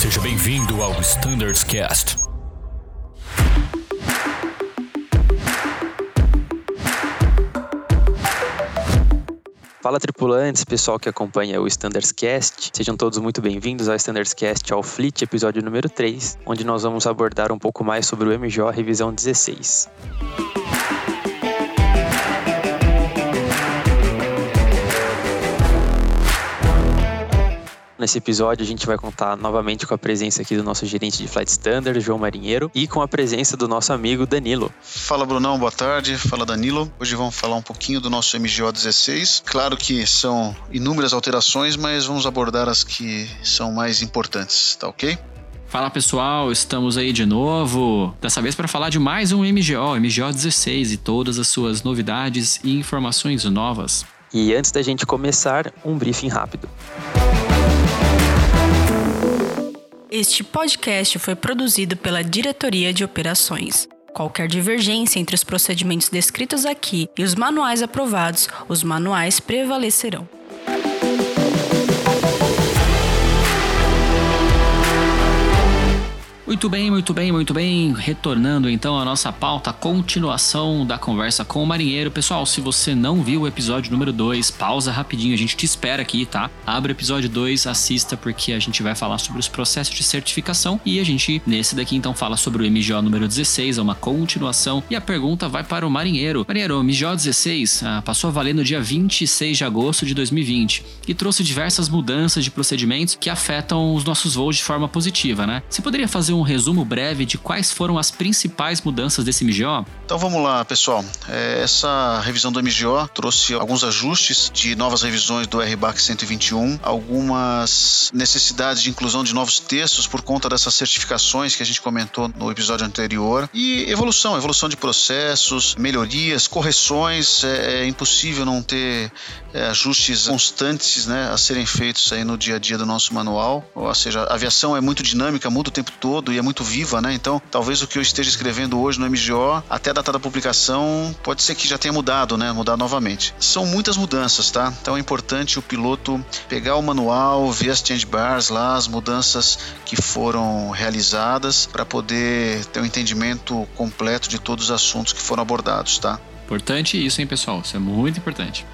Seja bem-vindo ao Standards Cast. Fala tripulantes, pessoal que acompanha o Standards Cast, sejam todos muito bem-vindos ao Standards Cast ao Fleet, episódio número 3, onde nós vamos abordar um pouco mais sobre o MJO Revisão 16. Nesse episódio, a gente vai contar novamente com a presença aqui do nosso gerente de Flight Standard, João Marinheiro, e com a presença do nosso amigo Danilo. Fala, Brunão, boa tarde. Fala, Danilo. Hoje vamos falar um pouquinho do nosso MGO 16. Claro que são inúmeras alterações, mas vamos abordar as que são mais importantes, tá ok? Fala pessoal, estamos aí de novo. Dessa vez para falar de mais um MGO, MGO 16 e todas as suas novidades e informações novas. E antes da gente começar, um briefing rápido. Este podcast foi produzido pela Diretoria de Operações. Qualquer divergência entre os procedimentos descritos aqui e os manuais aprovados, os manuais prevalecerão. Muito bem, muito bem, muito bem. Retornando então à nossa pauta, continuação da conversa com o marinheiro. Pessoal, se você não viu o episódio número 2, pausa rapidinho, a gente te espera aqui, tá? Abre o episódio 2, assista, porque a gente vai falar sobre os processos de certificação e a gente, nesse daqui, então, fala sobre o MGO número 16, é uma continuação. E a pergunta vai para o marinheiro. Marinheiro, o MGO 16 ah, passou a valer no dia 26 de agosto de 2020 e trouxe diversas mudanças de procedimentos que afetam os nossos voos de forma positiva, né? Você poderia fazer um um resumo breve de quais foram as principais mudanças desse MGO? Então vamos lá, pessoal. É, essa revisão do MGO trouxe alguns ajustes de novas revisões do RBAC 121, algumas necessidades de inclusão de novos textos por conta dessas certificações que a gente comentou no episódio anterior e evolução, evolução de processos, melhorias, correções. É, é impossível não ter é, ajustes constantes né, a serem feitos aí no dia a dia do nosso manual. Ou seja, a aviação é muito dinâmica, muda o tempo todo e é muito viva, né? Então, talvez o que eu esteja escrevendo hoje no MGO, até a data da publicação, pode ser que já tenha mudado, né? Mudar novamente. São muitas mudanças, tá? Então é importante o piloto pegar o manual, ver as change bars lá, as mudanças que foram realizadas, para poder ter um entendimento completo de todos os assuntos que foram abordados, tá? Importante isso, hein, pessoal? Isso é muito importante.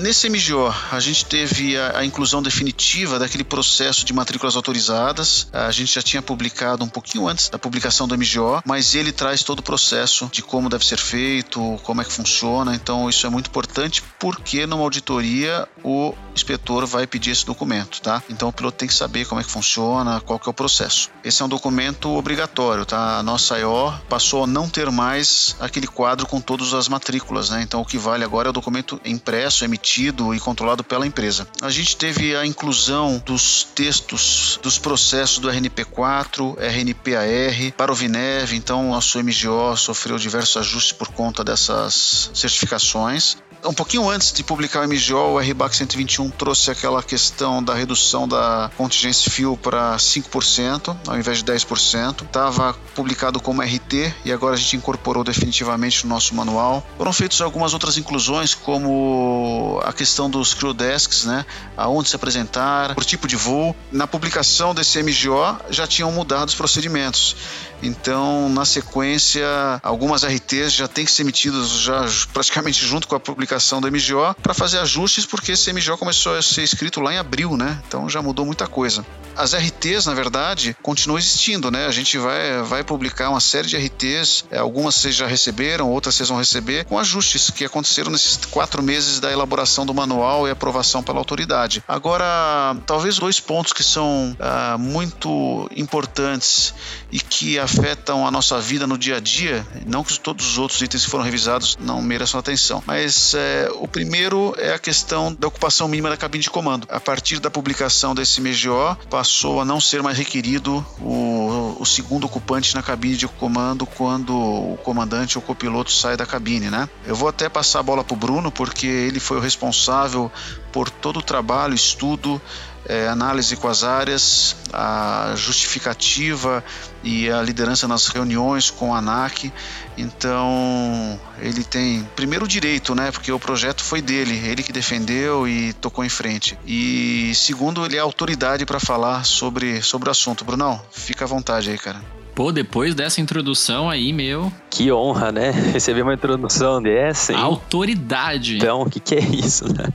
Nesse MGO, a gente teve a, a, inclusão definitiva daquele processo de matrículas autorizadas. A gente já tinha publicado um pouquinho antes da publicação do MGO, mas ele traz todo o processo de como deve ser feito, como é que funciona. Então, isso é muito importante porque numa auditoria o inspetor vai pedir esse documento, tá? Então, o piloto tem que saber como é que funciona, qual que é o processo. Esse é um documento obrigatório, tá? A nossa IO passou a não ter mais aquele quadro com todas as matrículas, né? Então, o que vale agora é o documento impresso, emitido e controlado pela empresa. A gente teve a inclusão dos textos dos processos do RNP4, RNPAR para o Vinev, então nosso MGO sofreu diversos ajustes por conta dessas certificações um pouquinho antes de publicar o MGO, o RBAC 121 trouxe aquela questão da redução da contingência fuel para 5%, ao invés de 10%. Estava publicado como RT e agora a gente incorporou definitivamente no nosso manual. Foram feitas algumas outras inclusões, como a questão dos crew desks, né? Aonde se apresentar, por tipo de voo. Na publicação desse MGO já tinham mudado os procedimentos. Então, na sequência, algumas RTs já têm que ser emitidas já praticamente junto com a publicação do MGO para fazer ajustes, porque esse MGO começou a ser escrito lá em abril, né? Então já mudou muita coisa. As RTs, na verdade, continuam existindo, né? A gente vai, vai publicar uma série de RTs, é, algumas vocês já receberam, outras vocês vão receber, com ajustes que aconteceram nesses quatro meses da elaboração do manual e aprovação pela autoridade. Agora, talvez dois pontos que são ah, muito importantes e que afetam a nossa vida no dia a dia, não que todos os outros itens que foram revisados não mereçam atenção, mas é, o primeiro é a questão da ocupação mínima da cabine de comando. A partir da publicação desse MGO, passou a não ser mais requerido o, o segundo ocupante na cabine de comando quando o comandante ou copiloto sai da cabine, né? Eu vou até passar a bola para o Bruno, porque ele foi o responsável por todo o trabalho, estudo é, análise com as áreas, a justificativa e a liderança nas reuniões com a ANAC. Então, ele tem primeiro o direito, né? Porque o projeto foi dele, ele que defendeu e tocou em frente. E segundo, ele é autoridade para falar sobre, sobre o assunto. Brunão, fica à vontade aí, cara. Pô, depois dessa introdução aí, meu. Que honra, né? Receber uma introdução dessa. Hein? Autoridade. Então, o que, que é isso, né?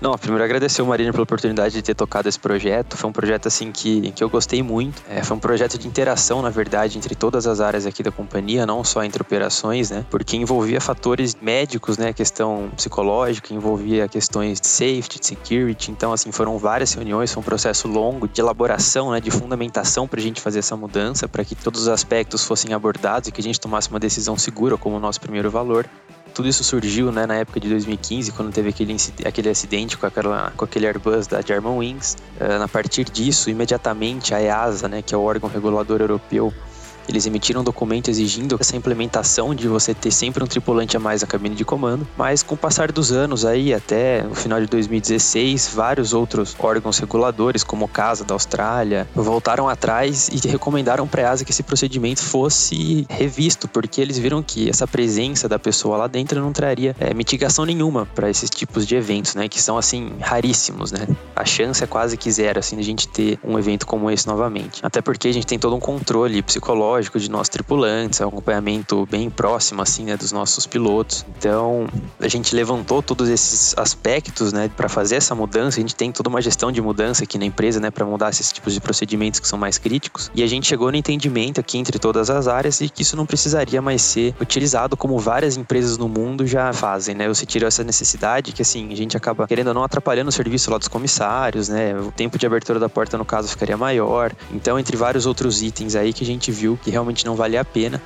Não, primeiro agradecer o Marino pela oportunidade de ter tocado esse projeto. Foi um projeto assim que, que eu gostei muito. É, foi um projeto de interação, na verdade, entre todas as áreas aqui da companhia, não só entre operações, né? Porque envolvia fatores médicos, né? Questão psicológica, envolvia questões de safety, de security. Então, assim, foram várias reuniões, foi um processo longo de elaboração, né? De fundamentação para a gente fazer essa mudança, para que todos os aspectos fossem abordados e que a gente tomasse uma decisão segura como o nosso primeiro valor. Tudo isso surgiu né, na época de 2015, quando teve aquele, aquele acidente com, aquela, com aquele Airbus da Germanwings. Uh, a partir disso, imediatamente a EASA, né, que é o órgão regulador europeu, eles emitiram um documento exigindo essa implementação de você ter sempre um tripulante a mais na cabine de comando, mas com o passar dos anos aí, até o final de 2016, vários outros órgãos reguladores, como o CASA da Austrália, voltaram atrás e recomendaram para a EASA que esse procedimento fosse revisto, porque eles viram que essa presença da pessoa lá dentro não traria é, mitigação nenhuma para esses tipos de eventos, né, que são assim raríssimos, né? A chance é quase que zero assim de a gente ter um evento como esse novamente. Até porque a gente tem todo um controle psicológico psicológico de nossos tripulantes, é um acompanhamento bem próximo assim, né, dos nossos pilotos. Então, a gente levantou todos esses aspectos, né, para fazer essa mudança. A gente tem toda uma gestão de mudança aqui na empresa, né, para mudar esses tipos de procedimentos que são mais críticos. E a gente chegou no entendimento aqui entre todas as áreas e que isso não precisaria mais ser utilizado como várias empresas no mundo já fazem, né? Você tirou essa necessidade que assim, a gente acaba querendo ou não atrapalhando o serviço lá dos comissários, né? O tempo de abertura da porta no caso ficaria maior. Então, entre vários outros itens aí que a gente viu que realmente não valia a pena.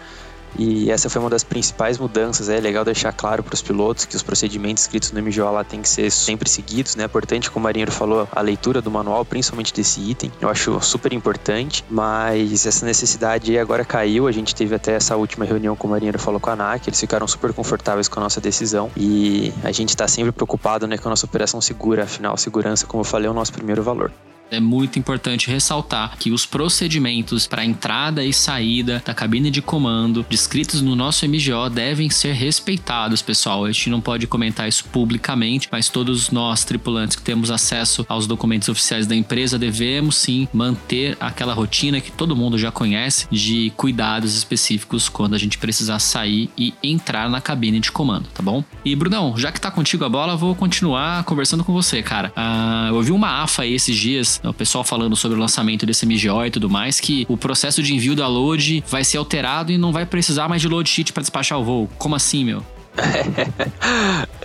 E essa foi uma das principais mudanças. É legal deixar claro para os pilotos que os procedimentos escritos no MGO lá tem que ser sempre seguidos, né? É importante, como o marinheiro falou, a leitura do manual, principalmente desse item. Eu acho super importante, mas essa necessidade agora caiu. A gente teve até essa última reunião com o marinheiro falou com a ANAC, eles ficaram super confortáveis com a nossa decisão e a gente está sempre preocupado, né, com a nossa operação segura. Afinal, segurança, como eu falei, é o nosso primeiro valor é muito importante ressaltar que os procedimentos para entrada e saída da cabine de comando descritos no nosso MGO devem ser respeitados, pessoal. A gente não pode comentar isso publicamente, mas todos nós, tripulantes que temos acesso aos documentos oficiais da empresa, devemos sim manter aquela rotina que todo mundo já conhece de cuidados específicos quando a gente precisar sair e entrar na cabine de comando, tá bom? E Brunão, já que tá contigo a bola, vou continuar conversando com você, cara. Uh, eu ouvi uma AFA aí esses dias o pessoal falando sobre o lançamento desse MGO e tudo mais, que o processo de envio da load vai ser alterado e não vai precisar mais de load sheet para despachar o voo. Como assim, meu?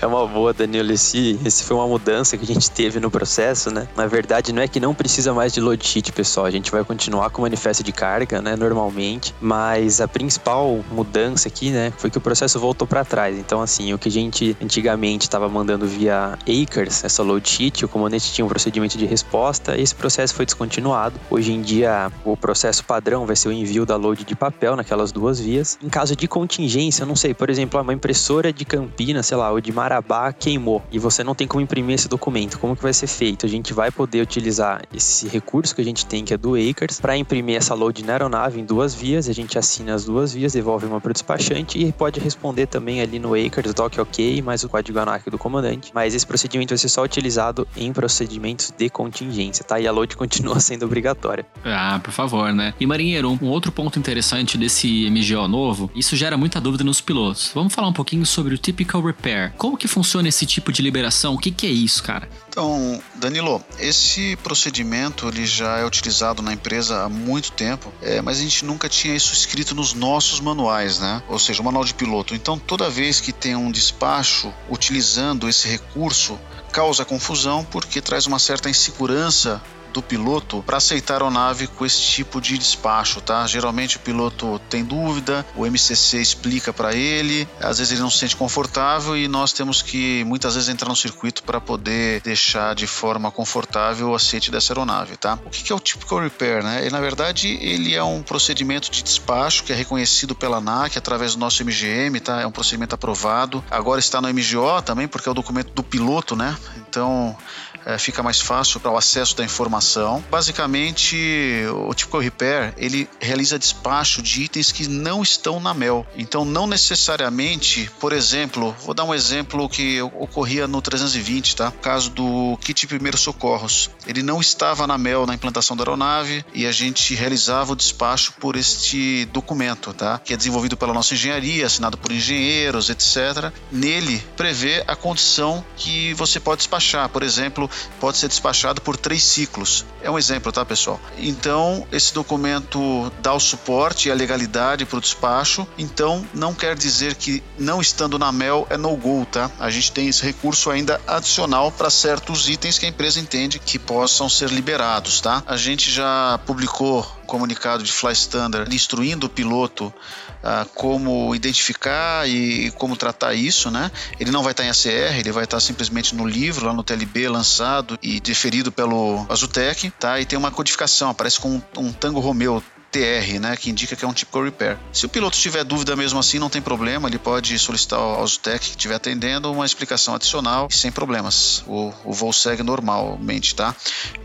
É uma boa, Danilo. Esse, esse foi uma mudança que a gente teve no processo, né? Na verdade, não é que não precisa mais de load sheet, pessoal. A gente vai continuar com o manifesto de carga, né? Normalmente. Mas a principal mudança aqui, né? Foi que o processo voltou para trás. Então, assim, o que a gente antigamente estava mandando via Acres, essa load sheet, o comandante tinha um procedimento de resposta. Esse processo foi descontinuado. Hoje em dia, o processo padrão vai ser o envio da load de papel naquelas duas vias. Em caso de contingência, eu não sei, por exemplo, uma impressora impressora de Campinas, sei lá, ou de Marabá queimou e você não tem como imprimir esse documento, como que vai ser feito? A gente vai poder utilizar esse recurso que a gente tem, que é do Acres, para imprimir essa load na aeronave em duas vias, a gente assina as duas vias, devolve uma para o despachante e pode responder também ali no Acres, doc ok, mais o código ANAC do comandante. Mas esse procedimento vai ser só utilizado em procedimentos de contingência, tá? E a load continua sendo obrigatória. Ah, por favor, né? E marinheiro, um outro ponto interessante desse MGO novo, isso gera muita dúvida nos pilotos. Vamos falar um pouquinho sobre o Typical Repair. Como que funciona esse tipo de liberação? O que, que é isso, cara? Então, Danilo, esse procedimento ele já é utilizado na empresa há muito tempo, é, mas a gente nunca tinha isso escrito nos nossos manuais, né? Ou seja, o manual de piloto. Então, toda vez que tem um despacho utilizando esse recurso, causa confusão porque traz uma certa insegurança do piloto para aceitar a aeronave com esse tipo de despacho, tá? Geralmente o piloto tem dúvida, o MCC explica para ele, às vezes ele não se sente confortável e nós temos que muitas vezes entrar no circuito para poder deixar de forma confortável o aceite dessa aeronave, tá? O que é o typical repair, né? E, na verdade ele é um procedimento de despacho que é reconhecido pela ANAC através do nosso MGM, tá? É um procedimento aprovado. Agora está no MGO também porque é o documento do piloto, né? então é, fica mais fácil para o acesso da informação. Basicamente, o Typical Repair ele realiza despacho de itens que não estão na MEL. Então, não necessariamente, por exemplo, vou dar um exemplo que ocorria no 320, tá? O caso do kit primeiros socorros. Ele não estava na MEL na implantação da aeronave e a gente realizava o despacho por este documento, tá? Que é desenvolvido pela nossa engenharia, assinado por engenheiros, etc. Nele prevê a condição que você pode despachar. Por exemplo, pode ser despachado por três ciclos. É um exemplo, tá, pessoal? Então, esse documento dá o suporte e a legalidade para o despacho. Então, não quer dizer que não estando na MEL é no-go, tá? A gente tem esse recurso ainda adicional para certos itens que a empresa entende que possam ser liberados, tá? A gente já publicou comunicado de Fly Standard instruindo o piloto uh, como identificar e como tratar isso, né? Ele não vai estar em ACR, ele vai estar simplesmente no livro, lá no TLB, lançado e deferido pelo Azutec, tá? E tem uma codificação, aparece com um, um Tango Romeo TR, né, que indica que é um typical repair. Se o piloto tiver dúvida mesmo assim, não tem problema, ele pode solicitar ao Zutec que estiver atendendo uma explicação adicional sem problemas. O, o voo segue normalmente, tá?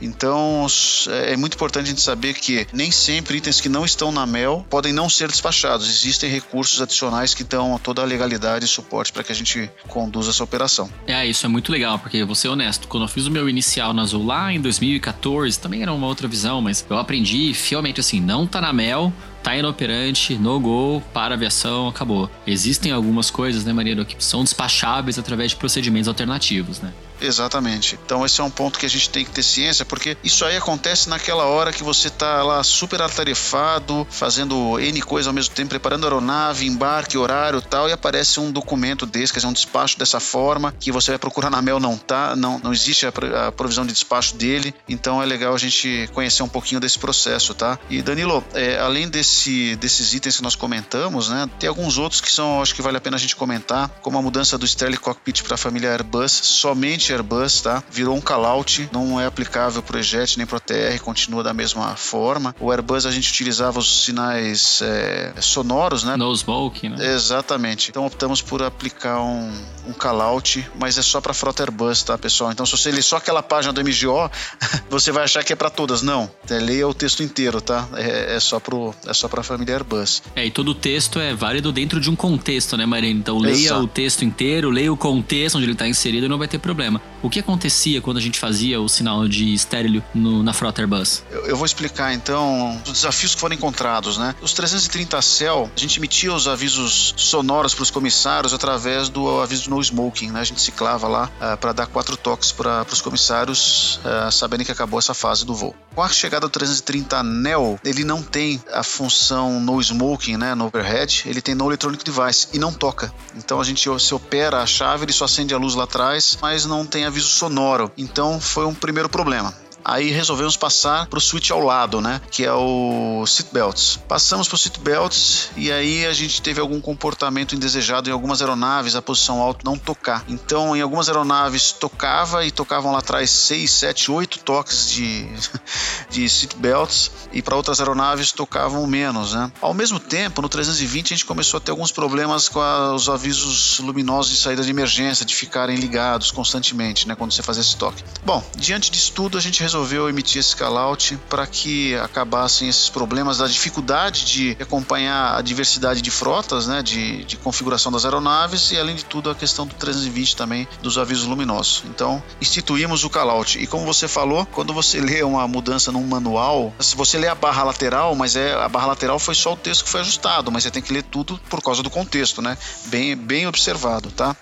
Então é, é muito importante a gente saber que nem sempre itens que não estão na MEL podem não ser despachados. Existem recursos adicionais que dão toda a legalidade e suporte para que a gente conduza essa operação. É, isso é muito legal, porque vou ser honesto, quando eu fiz o meu inicial na Azul lá em 2014, também era uma outra visão, mas eu aprendi fielmente assim, não tá na Mel, tá inoperante, no go, para aviação, acabou. Existem algumas coisas, né, Maria, que são despacháveis através de procedimentos alternativos, né? Exatamente. Então esse é um ponto que a gente tem que ter ciência, porque isso aí acontece naquela hora que você está lá super atarefado, fazendo N coisa ao mesmo tempo, preparando aeronave, embarque, horário tal, e aparece um documento desse, quer dizer, um despacho dessa forma, que você vai procurar na Mel, não tá, não, não existe a, provisão de despacho dele, então é legal a gente conhecer um pouquinho desse processo, tá? E Danilo, é, além desse, desses itens que nós comentamos, né, tem alguns outros que são, acho que vale a pena a gente comentar, como a mudança do Sterling Cockpit para a família Airbus, somente Airbus, tá? Virou um call-out, não é aplicável para o EJET nem para o TR, continua da mesma forma. O Airbus a gente utilizava os sinais é, sonoros, né? No smoke, né? Exatamente. Então optamos por aplicar um, um call-out, mas é só para frota Airbus, tá, pessoal? Então se você ler só aquela página do MGO, você vai achar que é para todas. Não, é, leia o texto inteiro, tá? É, é só pro, é só para a família Airbus. É, e todo o texto é válido dentro de um contexto, né, Marina? Então leia Exato. o texto inteiro, leia o contexto onde ele está inserido e não vai ter problema. O que acontecia quando a gente fazia o sinal de estéreo no, na frota Airbus? Eu, eu, vou explicar então os desafios que foram encontrados, né? Os 330 Cell, a gente emitia os avisos sonoros para os comissários através do aviso no smoking, né? A gente ciclava lá uh, eh, para dar quatro toques para os comissários uh, saberem que acabou essa fase do voo. Com a chegada do 330 Neo, ele não tem a função no smoking, né, no overhead, ele tem no electronic device e não toca. Então a gente se opera a chave, ele só acende a luz lá atrás, mas não tem aviso sonoro. Então foi um primeiro problema. Aí resolvemos passar para o switch ao lado, né? Que é o seatbelts. Passamos para o seatbelts e aí a gente teve algum comportamento indesejado em algumas aeronaves, a posição alta não tocar. Então, em algumas aeronaves tocava e tocavam lá atrás 6, 7, 8 toques de, de seatbelts e para outras aeronaves tocavam menos, né? Ao mesmo tempo, no 320 a gente começou a ter alguns problemas com a, os avisos luminosos de saída de emergência, de ficarem ligados constantemente, né? Quando você fazia esse toque. Bom, diante disso tudo, a gente resolveu resolveu emitir esse call-out para que acabassem esses problemas da dificuldade de acompanhar a diversidade de frotas, né, de, de configuração das aeronaves e, além de tudo, a questão do 320 também dos avisos luminosos. Então, instituímos o call-out. E como você falou, quando você lê uma mudança num manual, se você lê a barra lateral, mas é a barra lateral foi só o texto que foi ajustado, mas você tem que ler tudo por causa do contexto, né? Bem, bem observado, tá?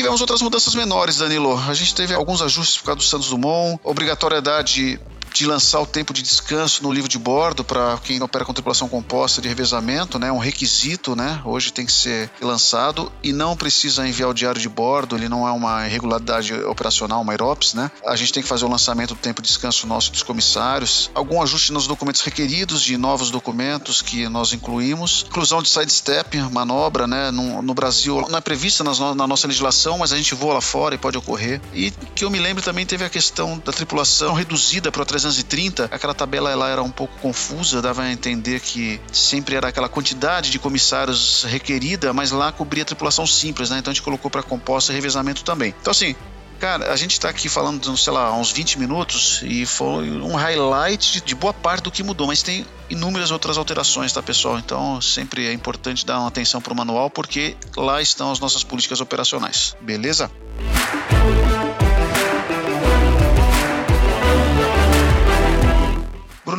Tivemos outras mudanças menores, Danilo. A gente teve alguns ajustes por causa do Santos Dumont, obrigatoriedade de lançar o tempo de descanso no livro de bordo para quem opera com tripulação composta de revezamento, né? Um requisito, né? Hoje tem que ser lançado e não precisa enviar o diário de bordo, ele não é uma irregularidade operacional, uma IROPS, né? A gente tem que fazer o lançamento do tempo de descanso nosso dos comissários, algum ajuste nos documentos requeridos de novos documentos que nós incluímos, inclusão de sidestep, manobra, né? No, no Brasil não é prevista nas, na nossa legislação, mas a gente voa lá fora e pode ocorrer. E que eu me lembro também teve a questão da tripulação reduzida para 300 1930, aquela tabela ela era um pouco confusa, dava a entender que sempre era aquela quantidade de comissários requerida, mas lá cobria tripulação simples, né? Então a gente colocou para composta e revezamento também. Então assim, Cara, a gente está aqui falando, sei lá, uns 20 minutos e foi um highlight de, de, boa parte do que mudou, mas tem inúmeras outras alterações, tá, pessoal? Então sempre é importante dar uma atenção para o manual porque lá estão as nossas políticas operacionais, beleza?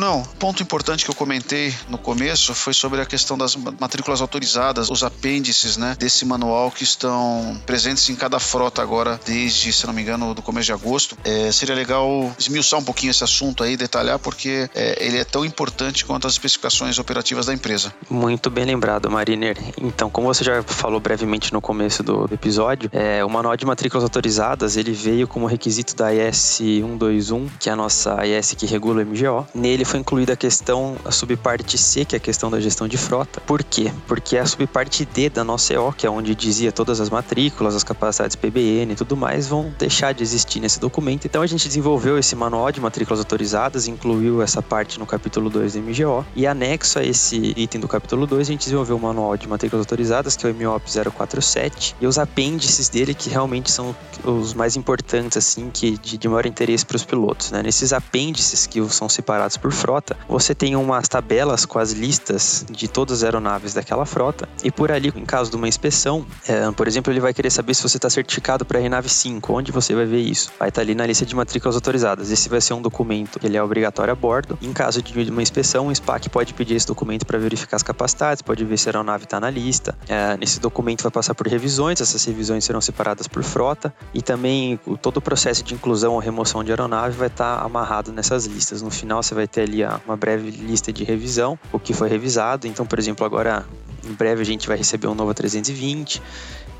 Brunão, ponto importante que eu comentei no começo foi sobre a questão das matrículas autorizadas, os apêndices, né, desse manual que estão presentes em cada frota agora desde, se não me engano, do começo de agosto. É, seria legal esmiuçar um pouquinho esse assunto aí, detalhar, porque é, ele é tão importante quanto as especificações operativas da empresa. Muito bem lembrado, Mariner. Então, como você já falou brevemente no começo do episódio, é, o manual de matrículas autorizadas ele veio como requisito da IS 121, que é a nossa IS que regula o MGO. Nele ele foi incluída a questão, a subparte C, que é a questão da gestão de frota. Por quê? Porque a subparte D da nossa EO, que é onde dizia todas as matrículas, as capacidades PBN e tudo mais, vão deixar de existir nesse documento. Então a gente desenvolveu esse manual de matrículas autorizadas, incluiu essa parte no capítulo 2 do MGO, e anexo a esse item do capítulo 2, a gente desenvolveu o manual de matrículas autorizadas, que é o MOP 047, e os apêndices dele, que realmente são os mais importantes, assim, que de, de maior interesse para os pilotos. Né? Nesses apêndices que são separados por frota, você tem umas tabelas com as listas de todas as aeronaves daquela frota, e por ali, em caso de uma inspeção, é, por exemplo, ele vai querer saber se você está certificado para a RNAV 5, onde você vai ver isso? Vai estar tá ali na lista de matrículas autorizadas. Esse vai ser um documento que ele é obrigatório a bordo. Em caso de uma inspeção, o SPAC pode pedir esse documento para verificar as capacidades, pode ver se a aeronave está na lista. É, nesse documento vai passar por revisões, essas revisões serão separadas por frota, e também todo o processo de inclusão ou remoção de aeronave vai estar tá amarrado nessas listas. No final, você vai ter ali uma breve lista de revisão, o que foi revisado. Então, por exemplo, agora em breve a gente vai receber um novo 320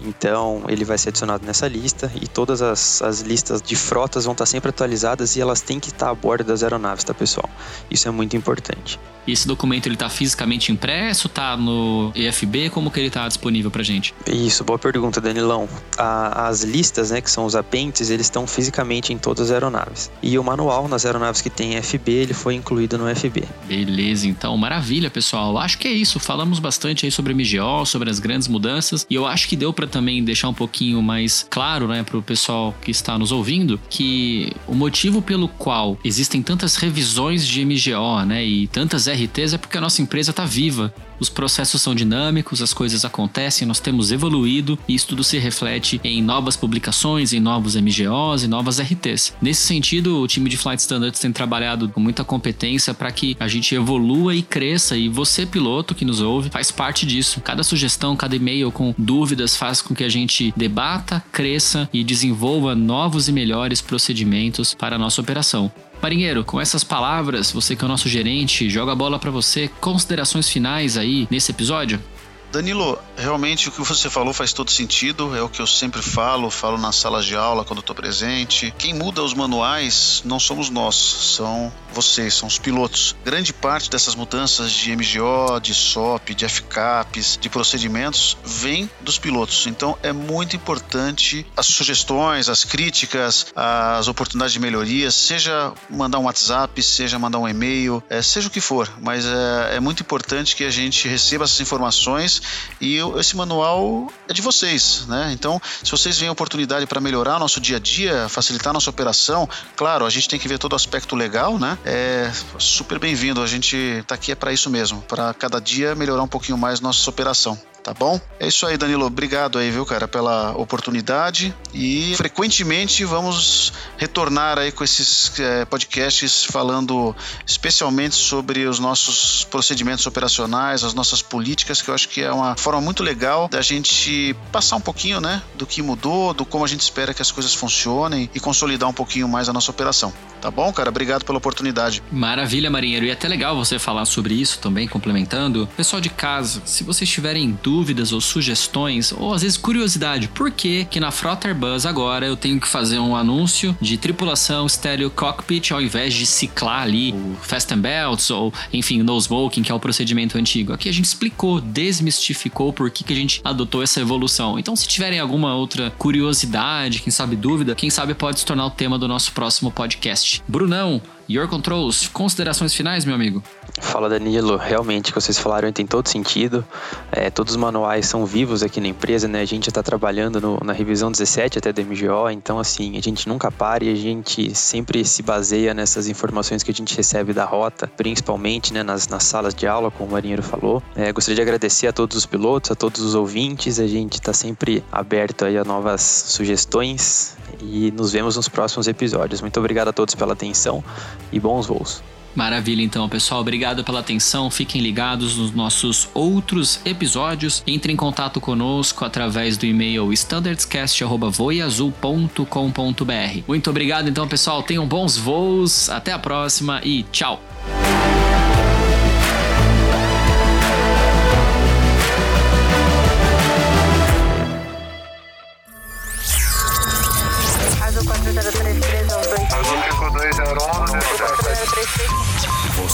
então ele vai ser adicionado nessa lista e todas as, as listas de frotas vão estar sempre atualizadas e elas têm que estar a bordo das aeronaves, tá pessoal? Isso é muito importante. E esse documento ele está fisicamente impresso, está no EFB, como que ele está disponível para gente? Isso, boa pergunta, Danilão. A, as listas, né, que são os apêndices, eles estão fisicamente em todas as aeronaves. E o manual nas aeronaves que tem FB, ele foi incluído no FB. Beleza, então, maravilha, pessoal. Acho que é isso. Falamos bastante aí sobre MGO, sobre as grandes mudanças, e eu acho que deu para também deixar um pouquinho mais claro, né, para o pessoal que está nos ouvindo, que o motivo pelo qual existem tantas revisões de MGO, né, e tantas RTs é porque a nossa empresa está viva os processos são dinâmicos, as coisas acontecem, nós temos evoluído e isso tudo se reflete em novas publicações, em novos MGOs e novas RTs. Nesse sentido, o time de Flight Standards tem trabalhado com muita competência para que a gente evolua e cresça e você, piloto que nos ouve, faz parte disso. Cada sugestão, cada e-mail com dúvidas faz com que a gente debata, cresça e desenvolva novos e melhores procedimentos para a nossa operação. Marinheiro, com essas palavras, você que é o nosso gerente, joga a bola para você. Considerações finais aí nesse episódio? Danilo, realmente o que você falou faz todo sentido, é o que eu sempre falo, falo nas salas de aula quando estou presente. Quem muda os manuais não somos nós, são vocês, são os pilotos. Grande parte dessas mudanças de MGO, de SOP, de FCAPs, de procedimentos, vem dos pilotos. Então é muito importante as sugestões, as críticas, as oportunidades de melhorias, seja mandar um WhatsApp, seja mandar um e-mail, é, seja o que for, mas é, é muito importante que a gente receba essas informações e esse manual é de vocês, né? Então, se vocês veem oportunidade para melhorar nosso dia a dia, facilitar nossa operação, claro, a gente tem que ver todo o aspecto legal, né? É super bem-vindo. A gente está aqui é para isso mesmo, para cada dia melhorar um pouquinho mais nossa operação tá bom? É isso aí, Danilo. Obrigado aí, viu, cara, pela oportunidade. E frequentemente vamos retornar aí com esses é, podcasts falando especialmente sobre os nossos procedimentos operacionais, as nossas políticas, que eu acho que é uma forma muito legal da gente passar um pouquinho, né, do que mudou, do como a gente espera que as coisas funcionem e consolidar um pouquinho mais a nossa operação. Tá bom, cara? Obrigado pela oportunidade. Maravilha, marinheiro. E é até legal você falar sobre isso também, complementando. Pessoal de casa, se vocês tiverem dúvidas, dúvidas ou sugestões, ou às vezes curiosidade, por que que na Frota Airbus agora eu tenho que fazer um anúncio de tripulação estéreo cockpit ao invés de ciclar ali o fasten belts ou, enfim, no smoking, que é o procedimento antigo. Aqui a gente explicou, desmistificou por que, que a gente adotou essa evolução. Então, se tiverem alguma outra curiosidade, quem sabe dúvida, quem sabe pode se tornar o tema do nosso próximo podcast. Brunão, Your Controls, considerações finais, meu amigo? Fala Danilo, realmente o que vocês falaram tem todo sentido. É, todos os manuais são vivos aqui na empresa, né? A gente já está trabalhando no, na revisão 17 até do MGO, então assim, a gente nunca para e a gente sempre se baseia nessas informações que a gente recebe da rota, principalmente né, nas, nas salas de aula, como o marinheiro falou. É, gostaria de agradecer a todos os pilotos, a todos os ouvintes, a gente está sempre aberto aí a novas sugestões e nos vemos nos próximos episódios. Muito obrigado a todos pela atenção e bons voos. Maravilha, então, pessoal. Obrigado pela atenção. Fiquem ligados nos nossos outros episódios. Entre em contato conosco através do e-mail standardscast.voiazul.com.br. Muito obrigado, então, pessoal. Tenham bons voos. Até a próxima e tchau.